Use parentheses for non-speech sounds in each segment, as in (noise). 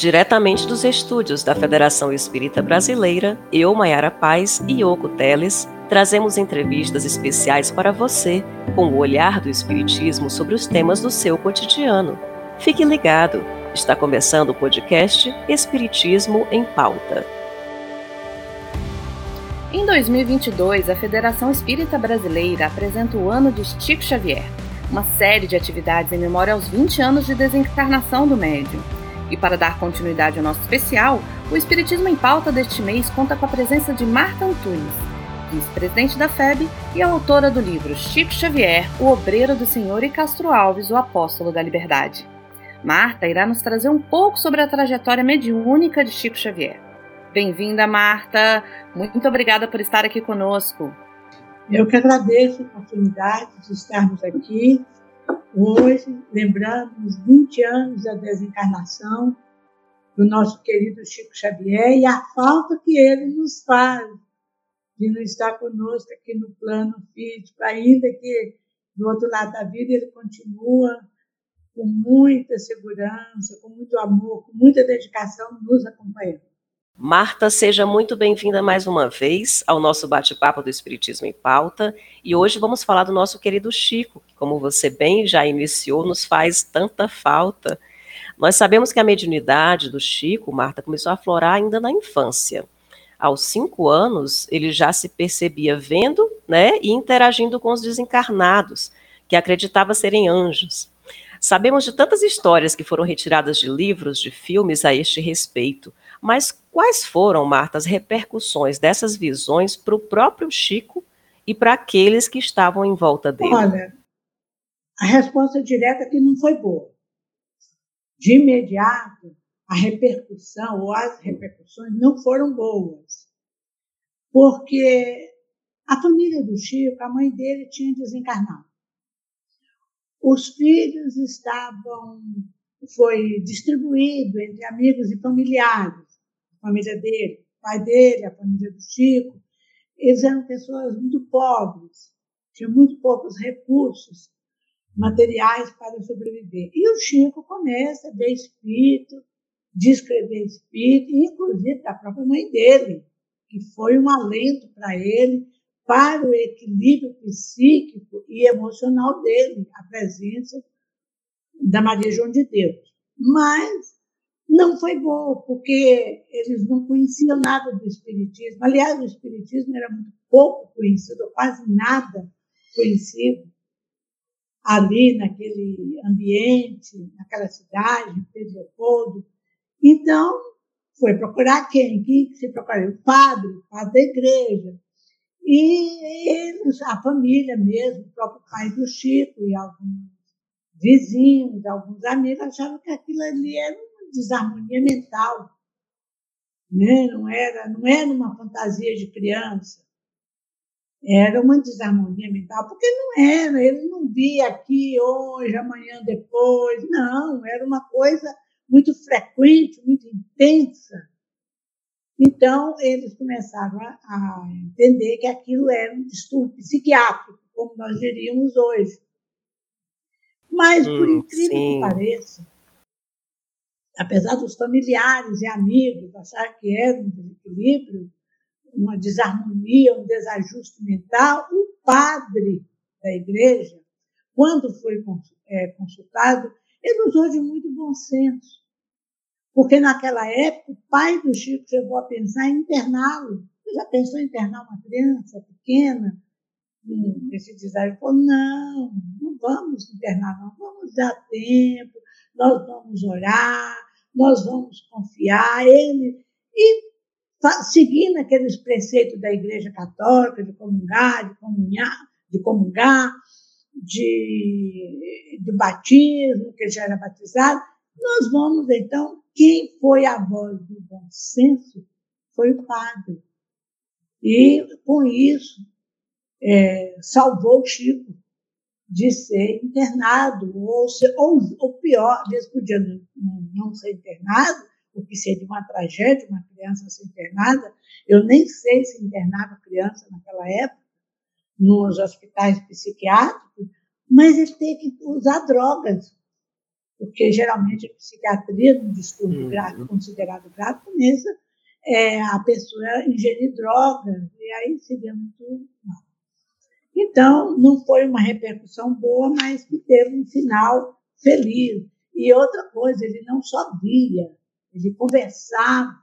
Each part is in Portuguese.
Diretamente dos estúdios da Federação Espírita Brasileira, eu, Maiara Paz e Yoko Teles, trazemos entrevistas especiais para você, com o olhar do Espiritismo sobre os temas do seu cotidiano. Fique ligado, está começando o podcast Espiritismo em Pauta. Em 2022, a Federação Espírita Brasileira apresenta o Ano de Chico Xavier, uma série de atividades em memória aos 20 anos de desencarnação do médium. E para dar continuidade ao nosso especial, o Espiritismo em Pauta deste mês conta com a presença de Marta Antunes, vice-presidente da FEB e autora do livro Chico Xavier, o Obreiro do Senhor e Castro Alves, o Apóstolo da Liberdade. Marta irá nos trazer um pouco sobre a trajetória mediúnica de Chico Xavier. Bem-vinda, Marta. Muito obrigada por estar aqui conosco. Eu que agradeço a oportunidade de estarmos aqui Hoje, lembrando os 20 anos da desencarnação do nosso querido Chico Xavier e a falta que ele nos faz de não estar conosco aqui no plano físico, ainda que do outro lado da vida ele continua com muita segurança, com muito amor, com muita dedicação nos acompanhando. Marta, seja muito bem-vinda mais uma vez ao nosso bate-papo do Espiritismo em Pauta. E hoje vamos falar do nosso querido Chico, que, como você bem já iniciou, nos faz tanta falta. Nós sabemos que a mediunidade do Chico, Marta, começou a aflorar ainda na infância. Aos cinco anos, ele já se percebia vendo né, e interagindo com os desencarnados, que acreditava serem anjos. Sabemos de tantas histórias que foram retiradas de livros, de filmes a este respeito. Mas quais foram, Marta, as repercussões dessas visões para o próprio Chico e para aqueles que estavam em volta dele? Olha, a resposta direta é que não foi boa. De imediato, a repercussão ou as repercussões não foram boas. Porque a família do Chico, a mãe dele tinha desencarnado. Os filhos estavam, foi distribuído entre amigos e familiares família dele, o pai dele, a família do Chico, eles eram pessoas muito pobres, tinham muito poucos recursos materiais para sobreviver. E o Chico começa a ver espírito, descrever espírito, inclusive da própria mãe dele, que foi um alento para ele, para o equilíbrio psíquico e emocional dele, a presença da Maria João de Deus. Mas não foi boa, porque eles não conheciam nada do Espiritismo. Aliás, o Espiritismo era muito pouco conhecido, quase nada conhecido ali naquele ambiente, naquela cidade, Pedro Leopoldo. Então, foi procurar quem? Quem se procurou? O padre, o padre da igreja. E eles, a família mesmo, o próprio pai do Chico e alguns vizinhos, alguns amigos, achavam que aquilo ali era desarmonia mental. Né? Não, era, não era uma fantasia de criança. Era uma desarmonia mental, porque não era, ele não via aqui hoje, amanhã, depois. Não, era uma coisa muito frequente, muito intensa. Então, eles começaram a, a entender que aquilo era um distúrbio psiquiátrico, como nós diríamos hoje. Mas, por hum, incrível sim. que pareça, apesar dos familiares e amigos achar que era um desequilíbrio, uma desarmonia, um desajuste mental, o padre da igreja, quando foi é, consultado, ele usou de muito bom senso. Porque naquela época, o pai do Chico chegou a pensar em interná-lo. Você já pensou em internar uma criança pequena? Esse deságio falou, não, não vamos internar, não, vamos dar tempo, nós vamos orar, nós vamos confiar ele e seguindo aqueles preceitos da Igreja Católica de comungar, de comunhar, de comungar, de, batismo, que já era batizado, nós vamos então, quem foi a voz do bom senso foi o padre. E com isso é, salvou o Chico de ser internado, ou, ser, ou, ou pior, às vezes podia não, não ser internado, o que seria uma tragédia, uma criança ser internada. Eu nem sei se internava criança naquela época, nos hospitais psiquiátricos, mas ele teve que usar drogas. porque geralmente a psiquiatria, no distúrbio uhum. grave, considerado grave, começa é, a pessoa ingerir drogas, e aí seria muito mal. Então, não foi uma repercussão boa, mas que teve um final feliz. E outra coisa, ele não só via, ele conversava,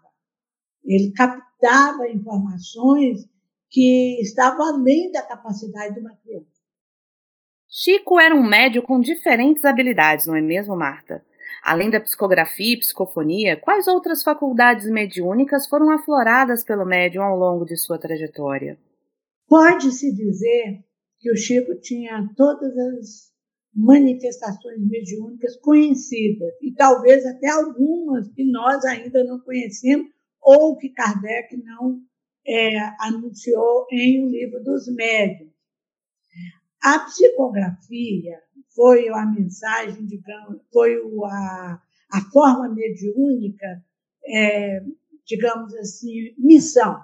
ele captava informações que estavam além da capacidade de uma criança. Chico era um médio com diferentes habilidades, não é mesmo, Marta? Além da psicografia e psicofonia, quais outras faculdades mediúnicas foram afloradas pelo médium ao longo de sua trajetória? Pode-se dizer que o Chico tinha todas as manifestações mediúnicas conhecidas, e talvez até algumas que nós ainda não conhecemos, ou que Kardec não é, anunciou em O Livro dos Médios. A psicografia foi a mensagem, digamos, foi a, a forma mediúnica, é, digamos assim, missão.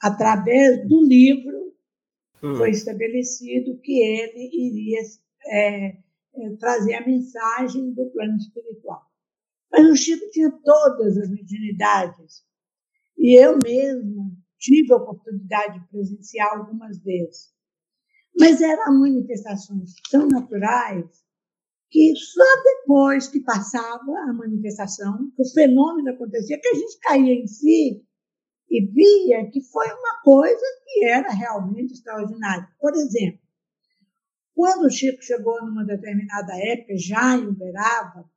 Através do livro hum. foi estabelecido que ele iria é, é, trazer a mensagem do plano espiritual. Mas o Chico tinha todas as mediunidades. E eu mesma tive a oportunidade de presenciar algumas vezes. Mas eram manifestações tão naturais que só depois que passava a manifestação, que o fenômeno acontecia, que a gente caía em si e via que foi uma coisa que era realmente extraordinária. Por exemplo, quando o Chico chegou numa determinada época, já em Uberaba,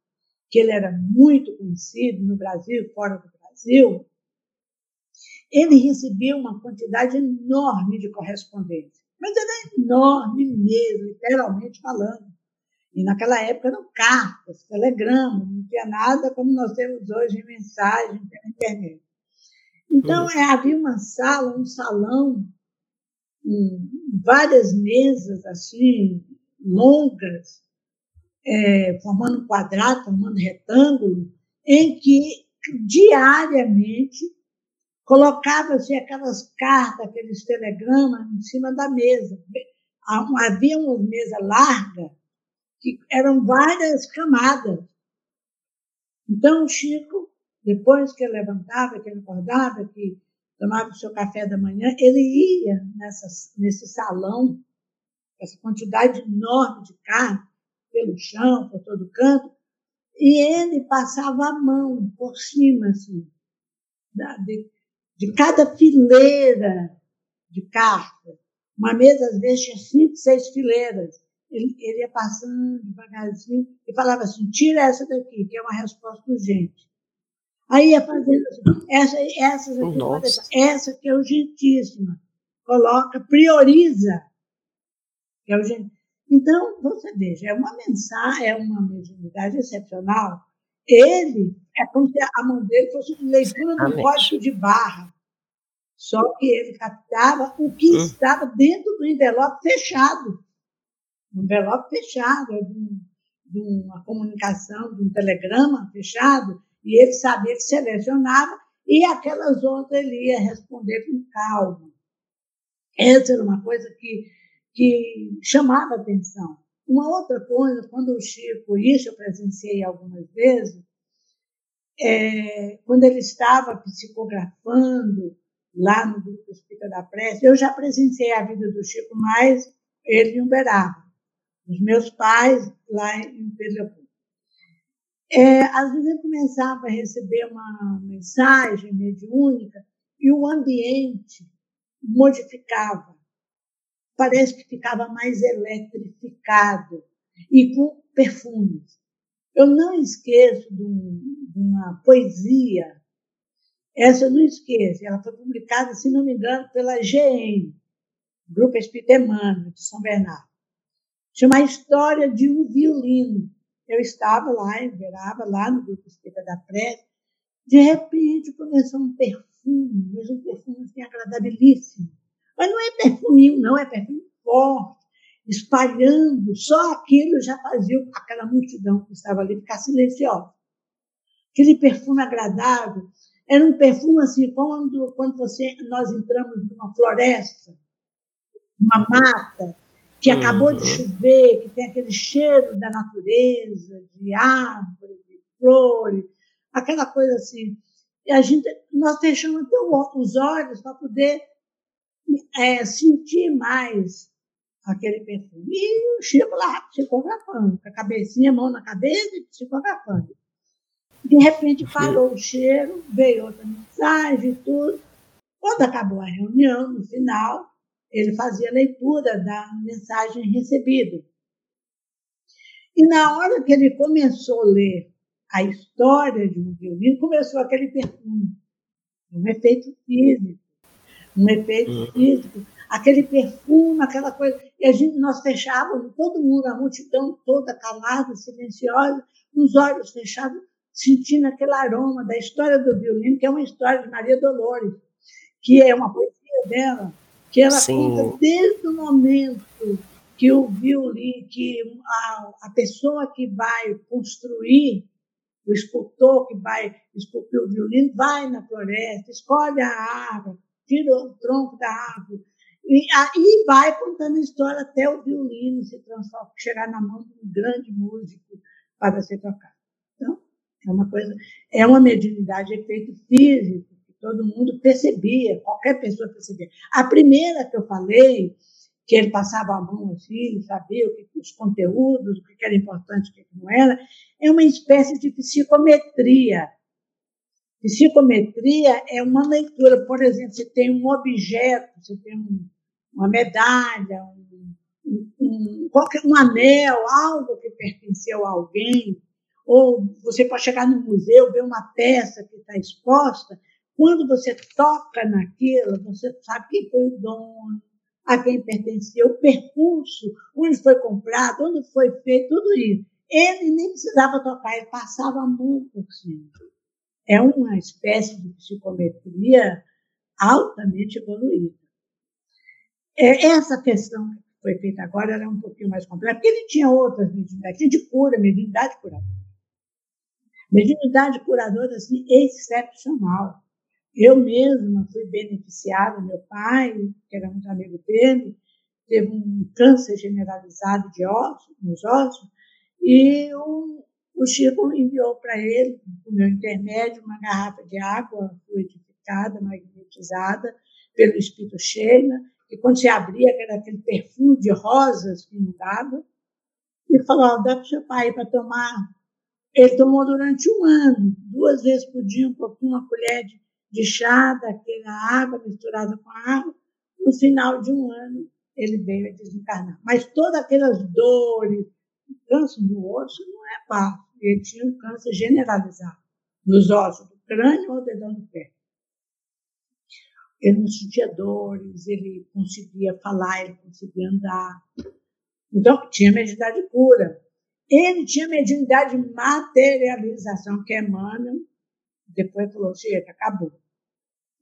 que ele era muito conhecido no Brasil fora do Brasil, ele recebeu uma quantidade enorme de correspondência mas era enorme mesmo, literalmente falando. E naquela época eram cartas, telegramas, não tinha nada como nós temos hoje em mensagem pela internet. Então, é, havia uma sala, um salão, um, várias mesas assim, longas, é, formando um quadrado, formando retângulo, em que diariamente colocava-se aquelas cartas, aqueles telegramas em cima da mesa. Havia uma mesa larga que eram várias camadas. Então, o Chico, depois que ele levantava, que ele acordava, que tomava o seu café da manhã, ele ia nessa, nesse salão, essa quantidade enorme de carne, pelo chão, por todo canto, e ele passava a mão por cima, assim, de, de cada fileira de cartas. Uma mesa, às vezes, tinha cinco, seis fileiras. Ele, ele ia passando devagarzinho e falava assim: tira essa daqui, que é uma resposta urgente. Aí ia fazendo assim: essa, essas aqui, essa que é urgentíssima. Coloca, prioriza. Que é urgente. Então, você veja, é uma mensagem, é uma mediunidade excepcional. Ele, é como se a mão dele fosse leitura do código de barra. Só que ele captava o que hum. estava dentro do envelope fechado. Um envelope fechado, de, de uma comunicação, de um telegrama fechado, e ele sabia, ele selecionava, e aquelas outras ele ia responder com calma. Essa era uma coisa que, que chamava atenção. Uma outra coisa, quando o Chico, isso eu presenciei algumas vezes, é, quando ele estava psicografando lá no Grupo Espírita da Prece, eu já presenciei a vida do Chico mais ele em Uberaba, os meus pais lá em Pedro é, Às vezes eu começava a receber uma mensagem mediúnica e o ambiente modificava. Parece que ficava mais eletrificado e com perfumes. Eu não esqueço de, um, de uma poesia essa eu não esqueço, ela foi publicada, se não me engano, pela GM, Grupo Espírita Emmanuel, de São Bernardo. Chama A História de um Violino. Eu estava lá, em Verava, lá no Grupo Espírita da Prece, de repente começou um perfume, mas um perfume assim, agradabilíssimo. Mas não é perfuminho, não, é perfume forte, espalhando, só aquilo já fazia aquela multidão que estava ali ficar silenciosa. Aquele perfume agradável, era um perfume assim, quando, quando você, nós entramos numa floresta, uma mata, que acabou uhum. de chover, que tem aquele cheiro da natureza, de árvore, de flores, aquela coisa assim. E a gente, nós fechamos até os olhos para poder é, sentir mais aquele perfume. E o Chico lá psicografando, com a cabecinha, a mão na cabeça e psicografando. De repente parou o cheiro, veio outra mensagem e tudo. Quando acabou a reunião, no final, ele fazia a leitura da mensagem recebida. E na hora que ele começou a ler a história de um violino, começou aquele perfume, um efeito físico, um efeito uhum. físico, aquele perfume, aquela coisa. E a gente, nós fechávamos, todo mundo, a multidão toda calada, silenciosa, com os olhos fechados, sentindo aquele aroma da história do violino, que é uma história de Maria Dolores, que é uma poesia dela, que ela Sim. conta desde o momento que o violino, que a, a pessoa que vai construir, o escultor que vai esculpir o violino, vai na floresta, escolhe a árvore, tira o tronco da árvore, e aí vai contando a história até o violino se transformar, chegar na mão de um grande músico para ser tocado. Então, é uma coisa, é uma mediunidade de efeito físico, todo mundo percebia, qualquer pessoa percebia. A primeira que eu falei, que ele passava a mão assim, sabia o que, os conteúdos, o que era importante, o que não era, é uma espécie de psicometria. Psicometria é uma leitura, por exemplo, você tem um objeto, você tem um, uma medalha, um, um, um anel, algo que pertenceu a alguém, ou você pode chegar no museu, ver uma peça que está exposta, quando você toca naquilo, você sabe quem foi o dono, a quem pertenceu, o percurso, onde foi comprado, onde foi feito, tudo isso. Ele nem precisava tocar, ele passava a mão por cima. É uma espécie de psicometria altamente evoluída. É, essa questão que foi feita agora era um pouquinho mais complexa, porque ele tinha outras mediunidades, tinha de cura, mediunidade curadora. Mediunidade curadora, assim, excepcional. Eu mesma fui beneficiada, meu pai, que era muito amigo dele, teve um câncer generalizado de ossos, nos ossos, e o, o Chico enviou para ele, por meu intermédio, uma garrafa de água fluidificada, magnetizada, pelo Espírito Sheila, e quando se abria, era aquele perfume de rosas que inundava. Ele falou: dá para o seu pai para tomar. Ele tomou durante um ano, duas vezes por dia, um pouquinho, uma colher de, de chá, daquela água misturada com água. No final de um ano, ele veio a desencarnar. Mas todas aquelas dores, o câncer no osso não é fácil. Ele tinha um câncer generalizado nos ossos do crânio ou dedão do pé ele não sentia dores, ele conseguia falar, ele conseguia andar. Então, tinha mediunidade de cura. Ele tinha mediunidade de materialização, que é Emmanuel, depois falou, chega, acabou.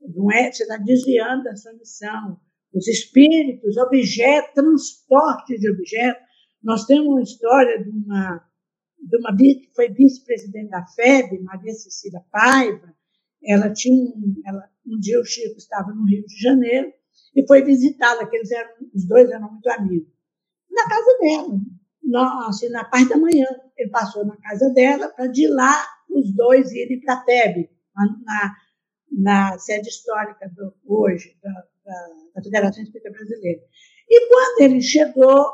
Não é, você está desviando da sua missão. Os espíritos, objetos, transporte de objetos. Nós temos uma história de uma, de uma que foi vice-presidente da FEB, Maria Cecília Paiva, ela tinha um, ela, um dia o Chico estava no Rio de Janeiro e foi visitá-la, que eles eram, os dois eram muito amigos. Na casa dela, na, assim, na parte da manhã, ele passou na casa dela para de lá os dois irem para a TEB, na, na, sede histórica do, hoje da, da, da Federação Espírita Brasileira. E quando ele chegou,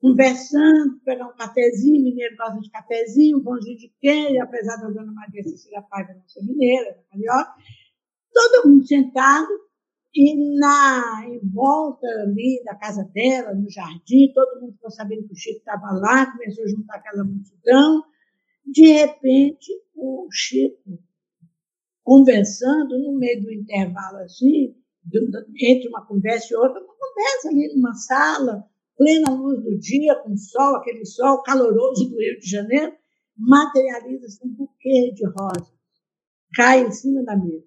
conversando, pegar um cafezinho, mineiro gosta de cafezinho, um pãozinho de queijo, apesar da dona Maria Cecília Paiva não ser mineira, carioca, todo mundo sentado e na em volta ali da casa dela, no jardim, todo mundo ficou sabendo que o Chico estava lá, começou a juntar aquela multidão. De repente, o Chico, conversando no meio do intervalo assim, entre uma conversa e outra, uma conversa ali numa sala, plena luz do dia, com sol, aquele sol caloroso do Rio de Janeiro, materializa-se um buquê de rosas, cai em cima da mesa.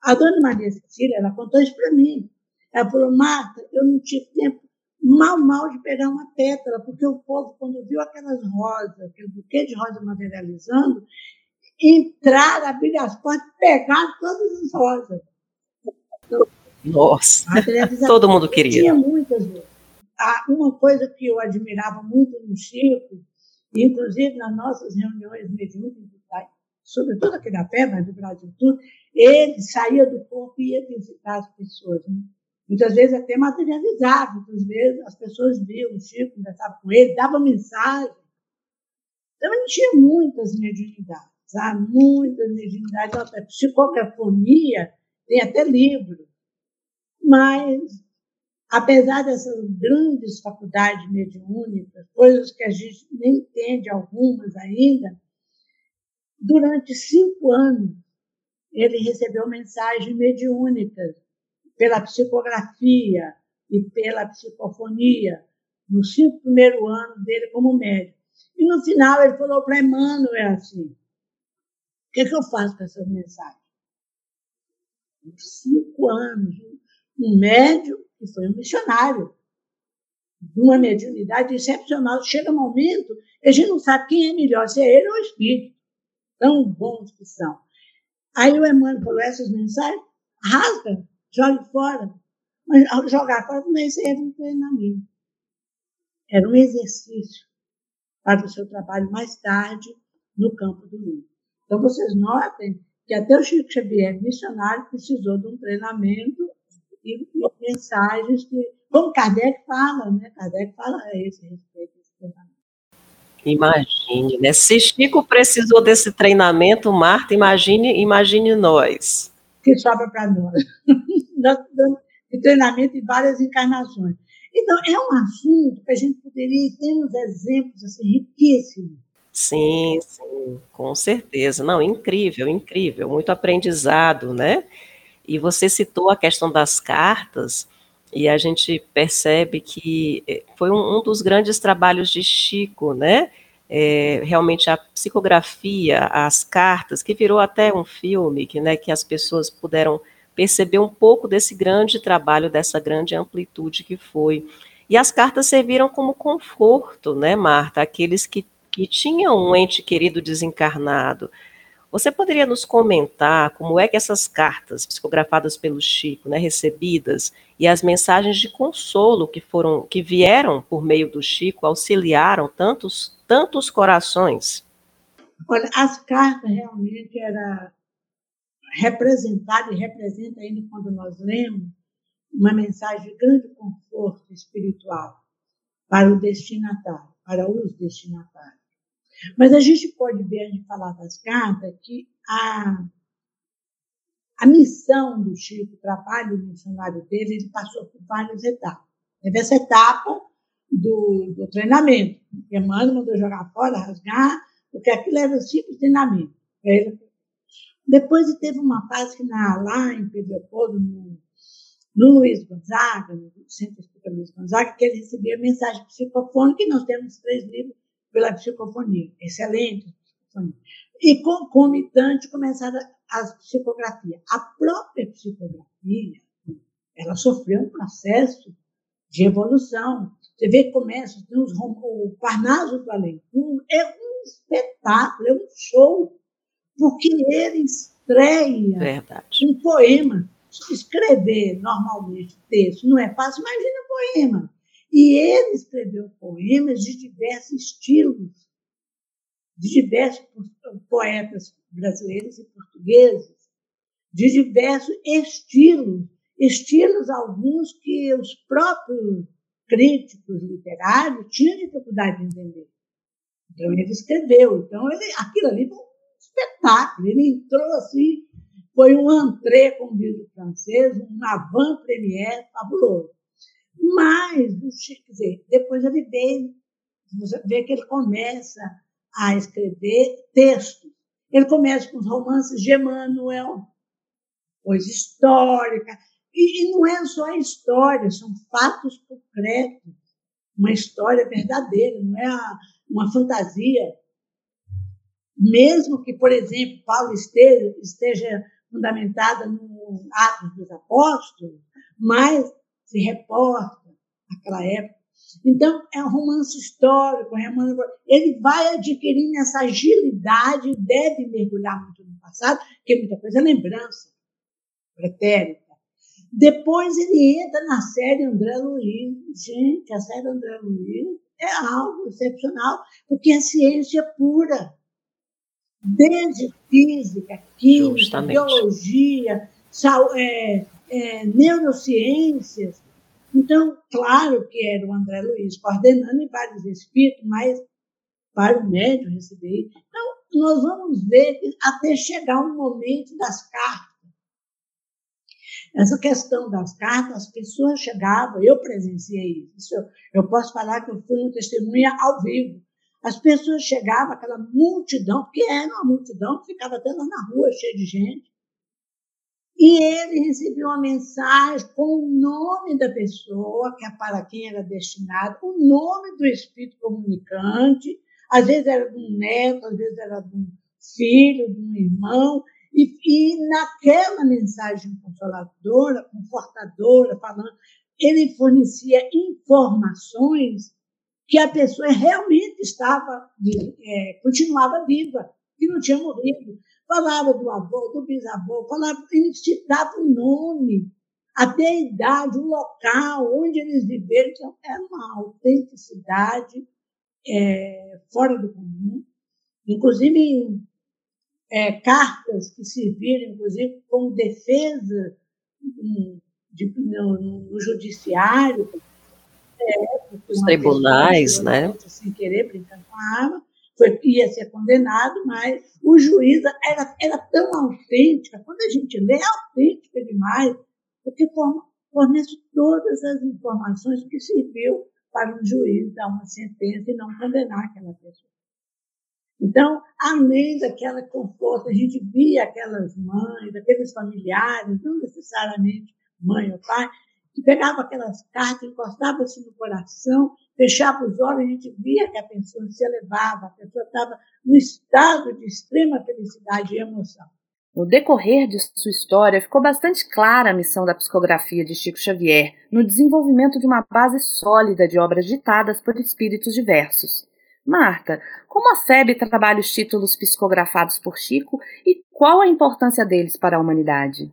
A dona Maria Cecília, ela contou isso para mim. Ela falou, Marta, eu não tive tempo mal, mal de pegar uma pétala, porque o povo, quando viu aquelas rosas, aquele buquê de rosa materializando, entraram, abriram as portas, pegaram todas as rosas. Nossa, (laughs) todo mundo queria. Tinha muitas vezes. uma coisa que eu admirava muito no Chico, inclusive nas nossas reuniões mediúnicas, sobretudo aqui na Pé, mas do Brasil tudo, ele saía do corpo e ia visitar as pessoas. Né? Muitas vezes até materializava, muitas vezes as pessoas viam o Chico, conversavam com ele, dava mensagem. Então ele tinha muitas mediunidades, sabe? muitas mediunidades, até psicografonia, tem até livro. Mas, apesar dessas grandes faculdades mediúnicas, coisas que a gente nem entende algumas ainda, durante cinco anos ele recebeu mensagens mediúnicas pela psicografia e pela psicofonia, nos cinco primeiros anos dele como médico. E no final ele falou para Emmanuel assim: que, que eu faço com essas mensagens? Cinco anos, um médico que foi um missionário, de uma mediunidade excepcional. Chega um momento a gente não sabe quem é melhor, se é ele ou o espírito. Tão bons que são. Aí o Emmanuel falou: essas mensagens, rasga, jogue fora. Mas ao jogar fora também era um treinamento. Era um exercício para o seu trabalho mais tarde no campo do livro. Então, vocês notem que até o Chico Xavier, missionário, precisou de um treinamento e, e mensagens que, como Kardec fala, né? Kardec fala a esse respeito. Imagine, né? Se Chico precisou desse treinamento, Marta, imagine, imagine nós. Que sobra para nós. (laughs) de treinamento em várias encarnações. Então, é um assunto que a gente poderia ter uns exemplos assim, riquíssimos. Sim, sim, com certeza. Não, incrível, incrível, muito aprendizado, né? E você citou a questão das cartas, e a gente percebe que eh, foi um, um dos grandes trabalhos de Chico, né? É, realmente a psicografia, as cartas, que virou até um filme, que, né, que as pessoas puderam perceber um pouco desse grande trabalho, dessa grande amplitude que foi. E as cartas serviram como conforto, né, Marta? Aqueles que, que tinham um ente querido desencarnado. Você poderia nos comentar como é que essas cartas, psicografadas pelo Chico, né, recebidas, e as mensagens de consolo que foram, que vieram por meio do Chico, auxiliaram tantos, tantos corações? Olha, as cartas realmente era representada e representa ainda quando nós lemos uma mensagem de grande conforto espiritual para o destinatário, para os destinatários. Mas a gente pode ver, a gente falar das cartas, que a, a missão do Chico, o trabalho missionário dele, ele passou por várias etapas. Teve essa etapa do, do treinamento. Emmanuel mandou jogar fora, rasgar, porque aquilo era um simples treinamento. Depois teve uma fase que na, lá em Pedro Leopoldo, no, no Luiz Gonzaga, no Centro Espírita Luiz Gonzaga, que ele recebia mensagem psicofônica, e nós temos três livros pela psicofonia, excelente psicofonia. E concomitante começaram as psicografias. A própria psicografia, ela sofreu um processo de evolução. Você vê que começa, tem os, o Parnaso do Além, é um espetáculo, é um show porque ele estreia Verdade. um poema. Escrever normalmente texto não é fácil, imagina um poema. E ele escreveu poemas de diversos estilos, de diversos poetas brasileiros e portugueses, de diversos estilos, estilos alguns que os próprios críticos literários tinham dificuldade de entender. Então ele escreveu, então ele, aquilo ali foi espetáculo. Ele entrou assim, foi um entrée, como diz o francês, um avant-première fabuloso. Mas, quer dizer, depois ele veio, você vê que ele começa a escrever textos. Ele começa com os romances de Emmanuel, coisa histórica. E, e não é só a história, são fatos concretos. Uma história verdadeira, não é uma fantasia mesmo que, por exemplo, Paulo esteja, esteja fundamentada no Atos dos Apóstolos, mas se reporta aquela época. Então, é um romance histórico, é ele vai adquirindo essa agilidade, deve mergulhar muito no passado, porque muita coisa é lembrança pretérita. Depois ele entra na série André Luiz. Gente, a série André Luiz é algo excepcional, porque é ciência pura. Desde física, química, Justamente. biologia, é, é, neurociências. Então, claro que era o André Luiz coordenando em vários espíritos, mas para o médium receber. Então, nós vamos ver até chegar um momento das cartas. Essa questão das cartas, as pessoas chegavam, eu presenciei isso, eu, eu posso falar que eu fui uma testemunha ao vivo. As pessoas chegavam, aquela multidão, porque era uma multidão ficava até lá na rua, cheia de gente. E ele recebeu uma mensagem com o nome da pessoa, que é para quem era destinado, o nome do espírito comunicante, às vezes era de um neto, às vezes era de um filho, de um irmão, e, e naquela mensagem consoladora, confortadora, falando, ele fornecia informações que a pessoa realmente estava, é, continuava viva, que não tinha morrido. Falava do avô, do bisavô, falava, ele citava o nome, até a idade, o local onde eles viveram. Então, era uma autenticidade é, fora do comum. Inclusive, é, cartas que serviram, inclusive, como defesa de, no, no, judiciário. É, Os tribunais, né? Sem querer, brincando com a arma, foi, ia ser condenado, mas o juiz era, era tão autêntica, quando a gente lê, é autêntica demais, porque fornece todas as informações que serviu para um juiz dar uma sentença e não condenar aquela pessoa. Então, além daquela conforto, a gente via aquelas mães, aqueles familiares, não necessariamente mãe ou pai, que pegavam aquelas cartas, encostavam-se no coração, fechavam os olhos, a gente via que a pessoa se elevava, a pessoa estava no estado de extrema felicidade e emoção. No decorrer de sua história, ficou bastante clara a missão da psicografia de Chico Xavier no desenvolvimento de uma base sólida de obras ditadas por espíritos diversos. Marta, como a FEB trabalha os títulos psicografados por Chico e qual a importância deles para a humanidade?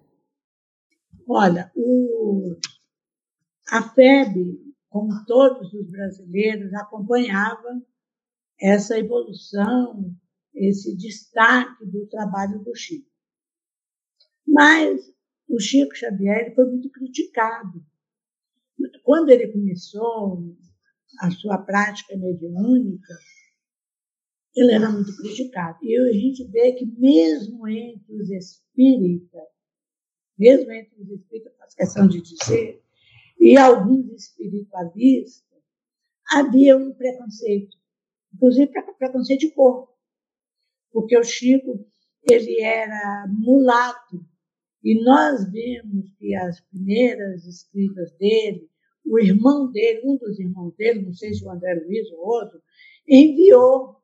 Olha, o, a FEB, como todos os brasileiros, acompanhava essa evolução, esse destaque do trabalho do Chico. Mas o Chico Xavier foi muito criticado. Quando ele começou a sua prática mediúnica, ele era muito criticado. E a gente vê que mesmo entre os espíritas, mesmo entre os espíritas, faço questão de dizer, e alguns espiritualistas, havia um preconceito, inclusive preconceito de corpo, porque o Chico ele era mulato e nós vemos que as primeiras escritas dele o irmão dele, um dos irmãos dele, não sei se o André Luiz ou outro, enviou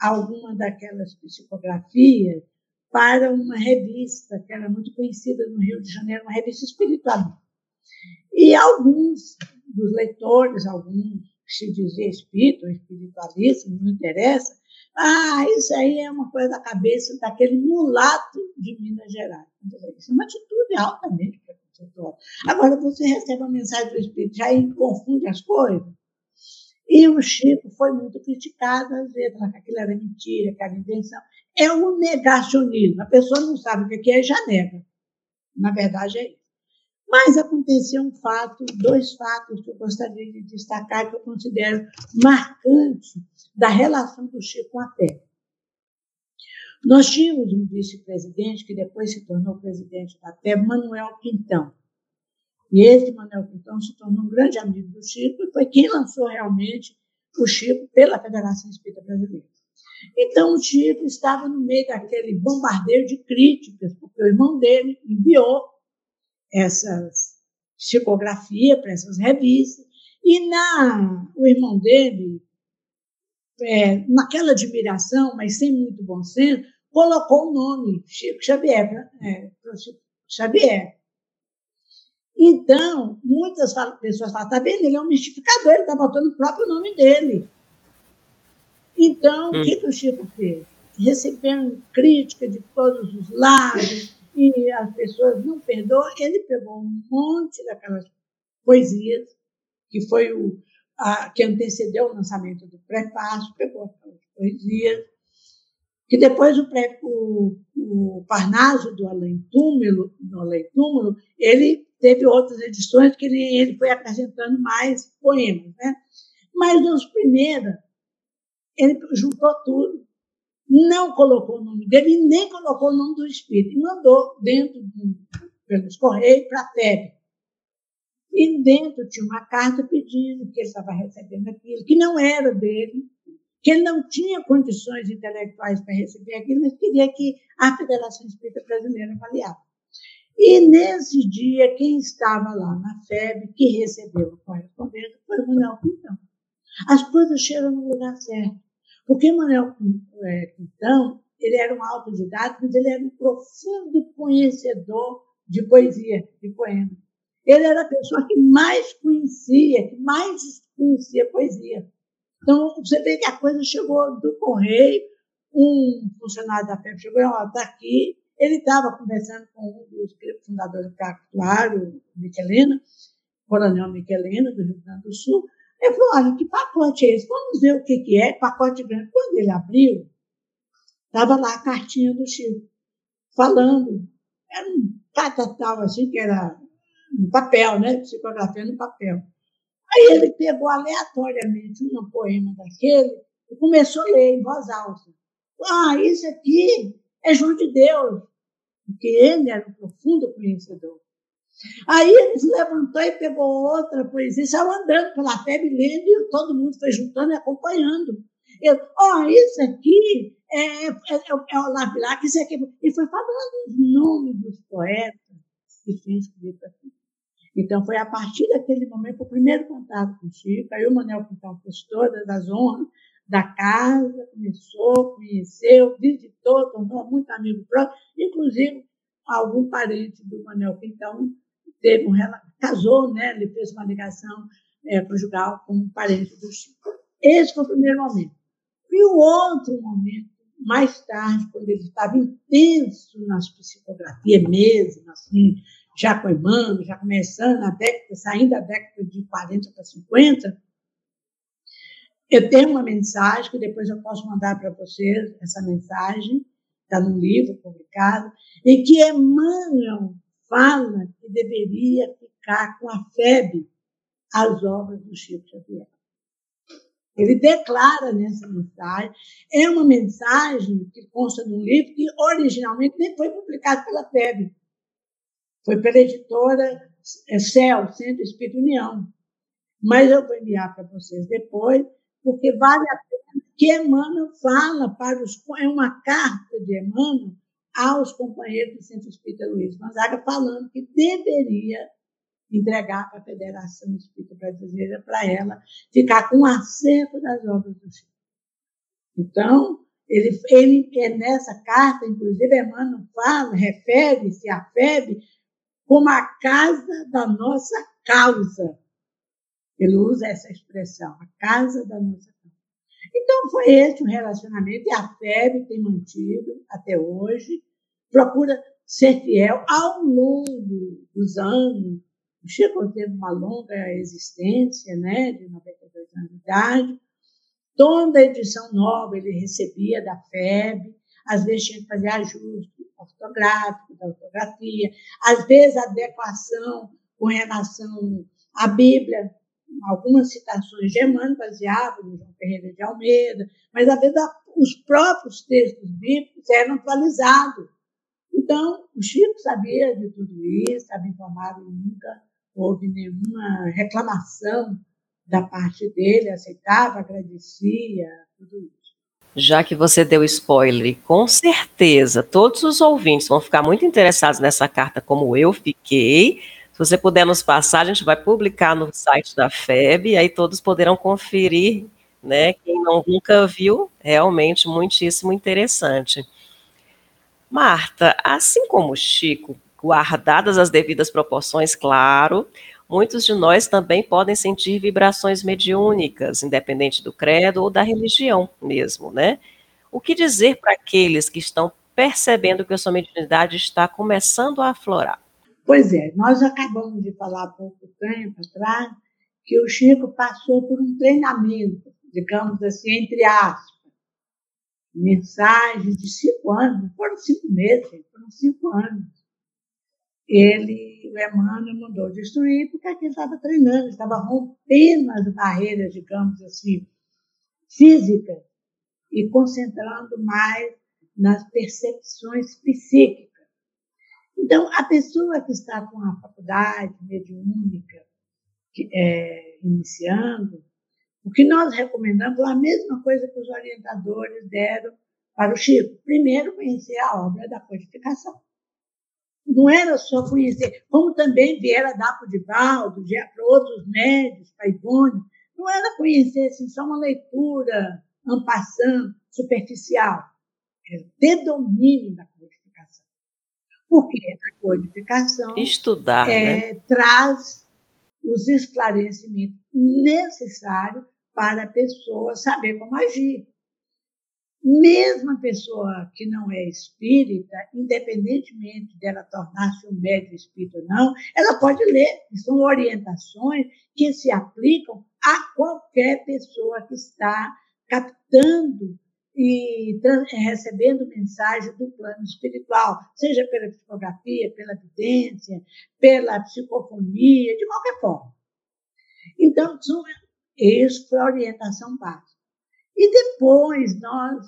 alguma daquelas psicografias para uma revista que era muito conhecida no Rio de Janeiro, uma revista espiritual. E alguns dos leitores, alguns que se dizia espírito espiritualista, não interessa, ah, isso aí é uma coisa da cabeça daquele mulato de Minas Gerais. Isso é uma atitude altamente Agora você recebe uma mensagem do Espírito, já confunde as coisas. E o Chico foi muito criticado, às vezes, que aquilo era mentira, que era invenção. É um negacionismo. A pessoa não sabe o que é e já nega. Na verdade, é isso. Mas aconteceu um fato, dois fatos que eu gostaria de destacar, que eu considero marcantes da relação do Chico com a Terra. Nós tínhamos um vice-presidente que depois se tornou presidente da TEB, Manuel Quintão. E esse Manuel Quintão se tornou um grande amigo do Chico e foi quem lançou realmente o Chico pela Federação Espírita Brasileira. Então, o Chico estava no meio daquele bombardeio de críticas, porque o irmão dele enviou essas psicografias para essas revistas, e na, o irmão dele é, naquela admiração, mas sem muito bom senso, colocou o nome Chico Xavier, né? é, Xavier. Então, muitas pessoas falam, está vendo, ele é um mistificador, ele está botando o próprio nome dele. Então, hum. o que, que o Chico fez? Recebendo crítica de todos os lados, e as pessoas não perdoam. Ele pegou um monte daquelas poesias, que foi o a, que antecedeu o lançamento do prefácio, pegou aquelas poesias, que depois o, pré, o, o Parnaso do Além Túmulo, do Além Túmulo, ele teve outras edições que ele, ele foi acrescentando mais poemas, né? Mas nos primeiros, ele juntou tudo, não colocou o nome dele e nem colocou o nome do espírito, mandou dentro do, pelos correios para a FEB. E dentro tinha uma carta pedindo que ele estava recebendo aquilo, que não era dele, que ele não tinha condições intelectuais para receber aquilo, mas queria que a Federação Espírita Brasileira avaliasse. E nesse dia, quem estava lá na FEB, que recebeu a correspondência, foi o Manuel Quintão. As coisas chegam no lugar certo. Porque Manuel é, Quintão, ele era um autodidata, mas ele era um profundo conhecedor de poesia, de poema. Ele era a pessoa que mais conhecia, que mais conhecia poesia. Então, você vê que a coisa chegou do correio, um funcionário da FEB chegou e falou, está aqui. Ele estava conversando com um dos fundadores do Cactuário, Michelena, Coronel Michelena, do Rio Grande do Sul. Ele falou, olha, que pacote é esse? Vamos ver o que, que é, pacote grande. Quando ele abriu, estava lá a cartinha do Chico, falando. Era um catatal assim, que era no papel, né? Psicografia no papel. Aí ele pegou aleatoriamente um poema daquele e começou a ler em voz alta. Ah, isso aqui é João de Deus, porque ele era um profundo conhecedor. Aí ele se levantou e pegou outra poesia, saiu andando pela febre lendo e todo mundo foi juntando e acompanhando. Eu, ó, oh, isso aqui é, é, é, é o Lavilac, isso aqui. E foi falando os nomes dos poetas que tinham escrito aqui. Então, foi a partir daquele momento o primeiro contato com o Chico. Aí o Manuel Quintão fez todas as honras da casa, começou, conheceu, visitou, tornou muito amigo próximo, inclusive algum parente do Manuel Quintão teve um casou, né? Ele fez uma ligação é, conjugal com um parente do Chico. Esse foi o primeiro momento. E o outro momento, mais tarde, quando ele estava intenso nas psicografias mesmo, assim, já Emmanuel, já começando a década, saindo da década de 40 para 50, eu tenho uma mensagem que depois eu posso mandar para vocês, essa mensagem, está num livro publicado, em que Emmanuel fala deveria ficar com a febre as obras do Chico Xavier. Ele declara nessa mensagem, é uma mensagem que consta num livro que originalmente nem foi publicado pela FEB, foi pela editora CEL, Centro Espírito União. Mas eu vou enviar para vocês depois, porque vale a pena que Emmanuel fala para os. É uma carta de Emmanuel aos companheiros do Centro Espírita Luiz Gonzaga, falando que deveria entregar para a Federação Espírita Brasileira para ela ficar com o das obras do Chico. Então, ele, ele nessa carta, inclusive, Emmanuel fala, refere-se à FEB como a casa da nossa causa. Ele usa essa expressão, a casa da nossa. Então, foi esse o relacionamento, e a FEB tem mantido até hoje, procura ser fiel ao longo dos anos. O Chico teve uma longa existência, né, de 92 anos de idade. Toda edição nova ele recebia da FEB, às vezes tinha que fazer ajuste ortográfico, da ortografia, às vezes adequação com relação à Bíblia, algumas citações Emmanuel baseadas no João Ferreira de Almeida, mas às vezes os próprios textos bíblicos eram atualizados. Então, o Chico sabia de tudo isso, estava informado, nunca houve nenhuma reclamação da parte dele, aceitava, agradecia, tudo isso. Já que você deu spoiler, com certeza todos os ouvintes vão ficar muito interessados nessa carta, como eu fiquei. Você puder nos passar, a gente vai publicar no site da FEB, e aí todos poderão conferir, né? Quem não, nunca viu, realmente muitíssimo interessante. Marta, assim como o Chico, guardadas as devidas proporções, claro, muitos de nós também podem sentir vibrações mediúnicas, independente do credo ou da religião mesmo, né? O que dizer para aqueles que estão percebendo que a sua mediunidade está começando a aflorar? Pois é, nós acabamos de falar há pouco tempo atrás que o Chico passou por um treinamento, digamos assim, entre aspas, mensagens de cinco anos, foram cinco meses, foram cinco anos. Ele, o Emmanuel, mandou destruir porque ele estava treinando, estava rompendo as barreiras, digamos assim, físicas e concentrando mais nas percepções psíquicas. Então, a pessoa que está com a faculdade mediúnica é, iniciando, o que nós recomendamos é a mesma coisa que os orientadores deram para o Chico. Primeiro, conhecer a obra da codificação. Não era só conhecer, como também viera dar para o Divaldo, para outros médios, para Ivone, não era conhecer assim, só uma leitura ampassando, superficial. Ter domínio da. Porque a codificação Estudar, é, né? traz os esclarecimentos necessários para a pessoa saber como agir. Mesmo a pessoa que não é espírita, independentemente dela tornar-se um médium espírita ou não, ela pode ler. São orientações que se aplicam a qualquer pessoa que está captando e recebendo mensagem do plano espiritual, seja pela psicografia, pela vidência, pela psicofonia, de qualquer forma. Então, isso foi a orientação básica. E depois nós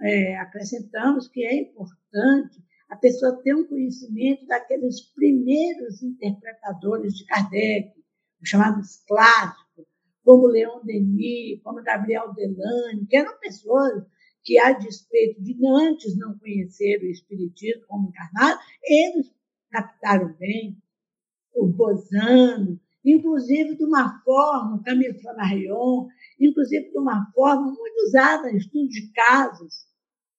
é, acrescentamos que é importante a pessoa ter um conhecimento daqueles primeiros interpretadores de Kardec, os chamados clássicos, como Leon Denis, como Gabriel Delane, que eram pessoas que, a despeito de antes não conhecer o Espiritismo como encarnado, eles captaram bem o Bozano, inclusive de uma forma, Camille Flammarion, inclusive de uma forma muito usada em estudo de casos.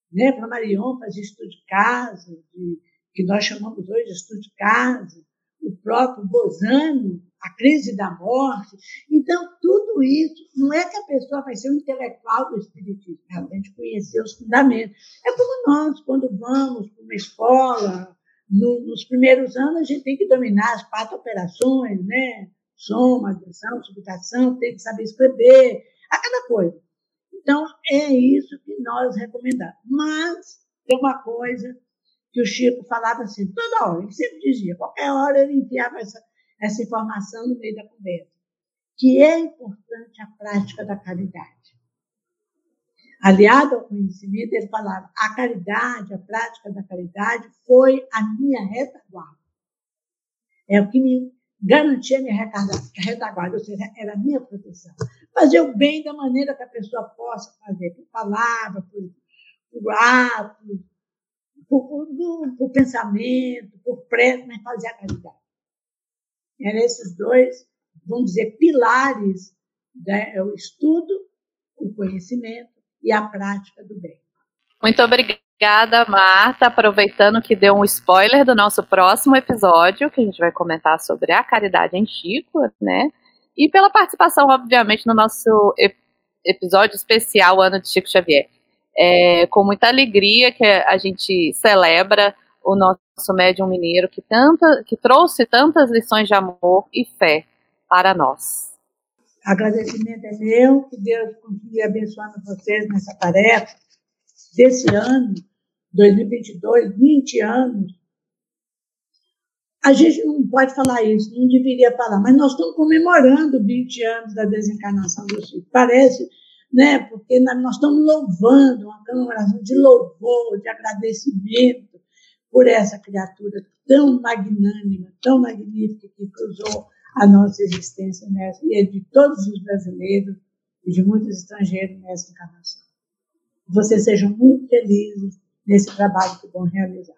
Né? Flammarion fazia estudo de casos, de, que nós chamamos hoje de estudo de casos, o próprio Bozano, a crise da morte. Então, tudo isso, não é que a pessoa vai ser um intelectual do Espiritismo, ela tem que conhecer os fundamentos. É como nós, quando vamos para uma escola, no, nos primeiros anos, a gente tem que dominar as quatro operações, né? Soma, adição, subtração, tem que saber escrever, aquela coisa. Então, é isso que nós recomendamos. Mas tem uma coisa que o Chico falava assim, toda hora, ele sempre dizia, qualquer hora ele enfiava essa, essa informação no meio da conversa, que é importante a prática da caridade. Aliado ao conhecimento, ele falava, a caridade, a prática da caridade foi a minha retaguarda. É o que me garantia a minha retaguarda, ou seja, era a minha proteção. Fazer o bem da maneira que a pessoa possa fazer, por palavra, por, por ato, por, por, por pensamento, por prece, mas fazer a caridade. Eram esses dois, vamos dizer, pilares, né? o estudo, o conhecimento e a prática do bem. Muito obrigada, Marta. Aproveitando que deu um spoiler do nosso próximo episódio, que a gente vai comentar sobre a caridade em Chico, né? E pela participação, obviamente, no nosso episódio especial Ano de Chico Xavier. É com muita alegria que a gente celebra o nosso médium mineiro que, tanta, que trouxe tantas lições de amor e fé para nós. Agradecimento é meu, que Deus continue abençoando vocês nessa tarefa desse ano, 2022, 20 anos. A gente não pode falar isso, não deveria falar, mas nós estamos comemorando 20 anos da desencarnação do Chico. Parece, né? Porque nós estamos louvando, uma comemoração de louvor, de agradecimento por essa criatura tão magnânima, tão magnífica que cruzou a nossa existência nessa, e é de todos os brasileiros e de muitos estrangeiros nessa encarnação. Vocês sejam muito felizes nesse trabalho que vão realizar.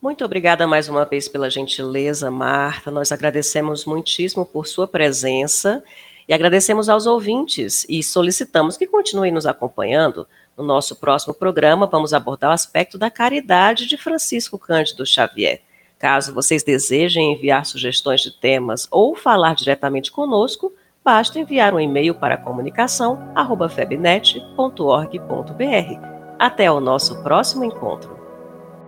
Muito obrigada mais uma vez pela gentileza, Marta. Nós agradecemos muitíssimo por sua presença e agradecemos aos ouvintes e solicitamos que continuem nos acompanhando. No nosso próximo programa, vamos abordar o aspecto da caridade de Francisco Cândido Xavier. Caso vocês desejem enviar sugestões de temas ou falar diretamente conosco, basta enviar um e-mail para comunicação@febnet.org.br. Até o nosso próximo encontro.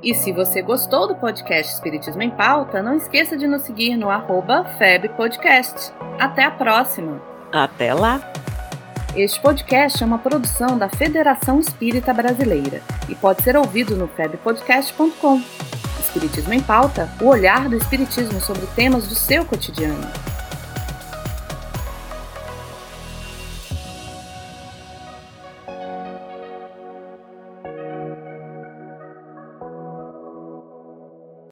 E se você gostou do podcast Espiritismo em Pauta, não esqueça de nos seguir no arroba FebPodcast. Até a próxima! Até lá! Este podcast é uma produção da Federação Espírita Brasileira e pode ser ouvido no febpodcast.com. Espiritismo em Pauta, o olhar do Espiritismo sobre temas do seu cotidiano.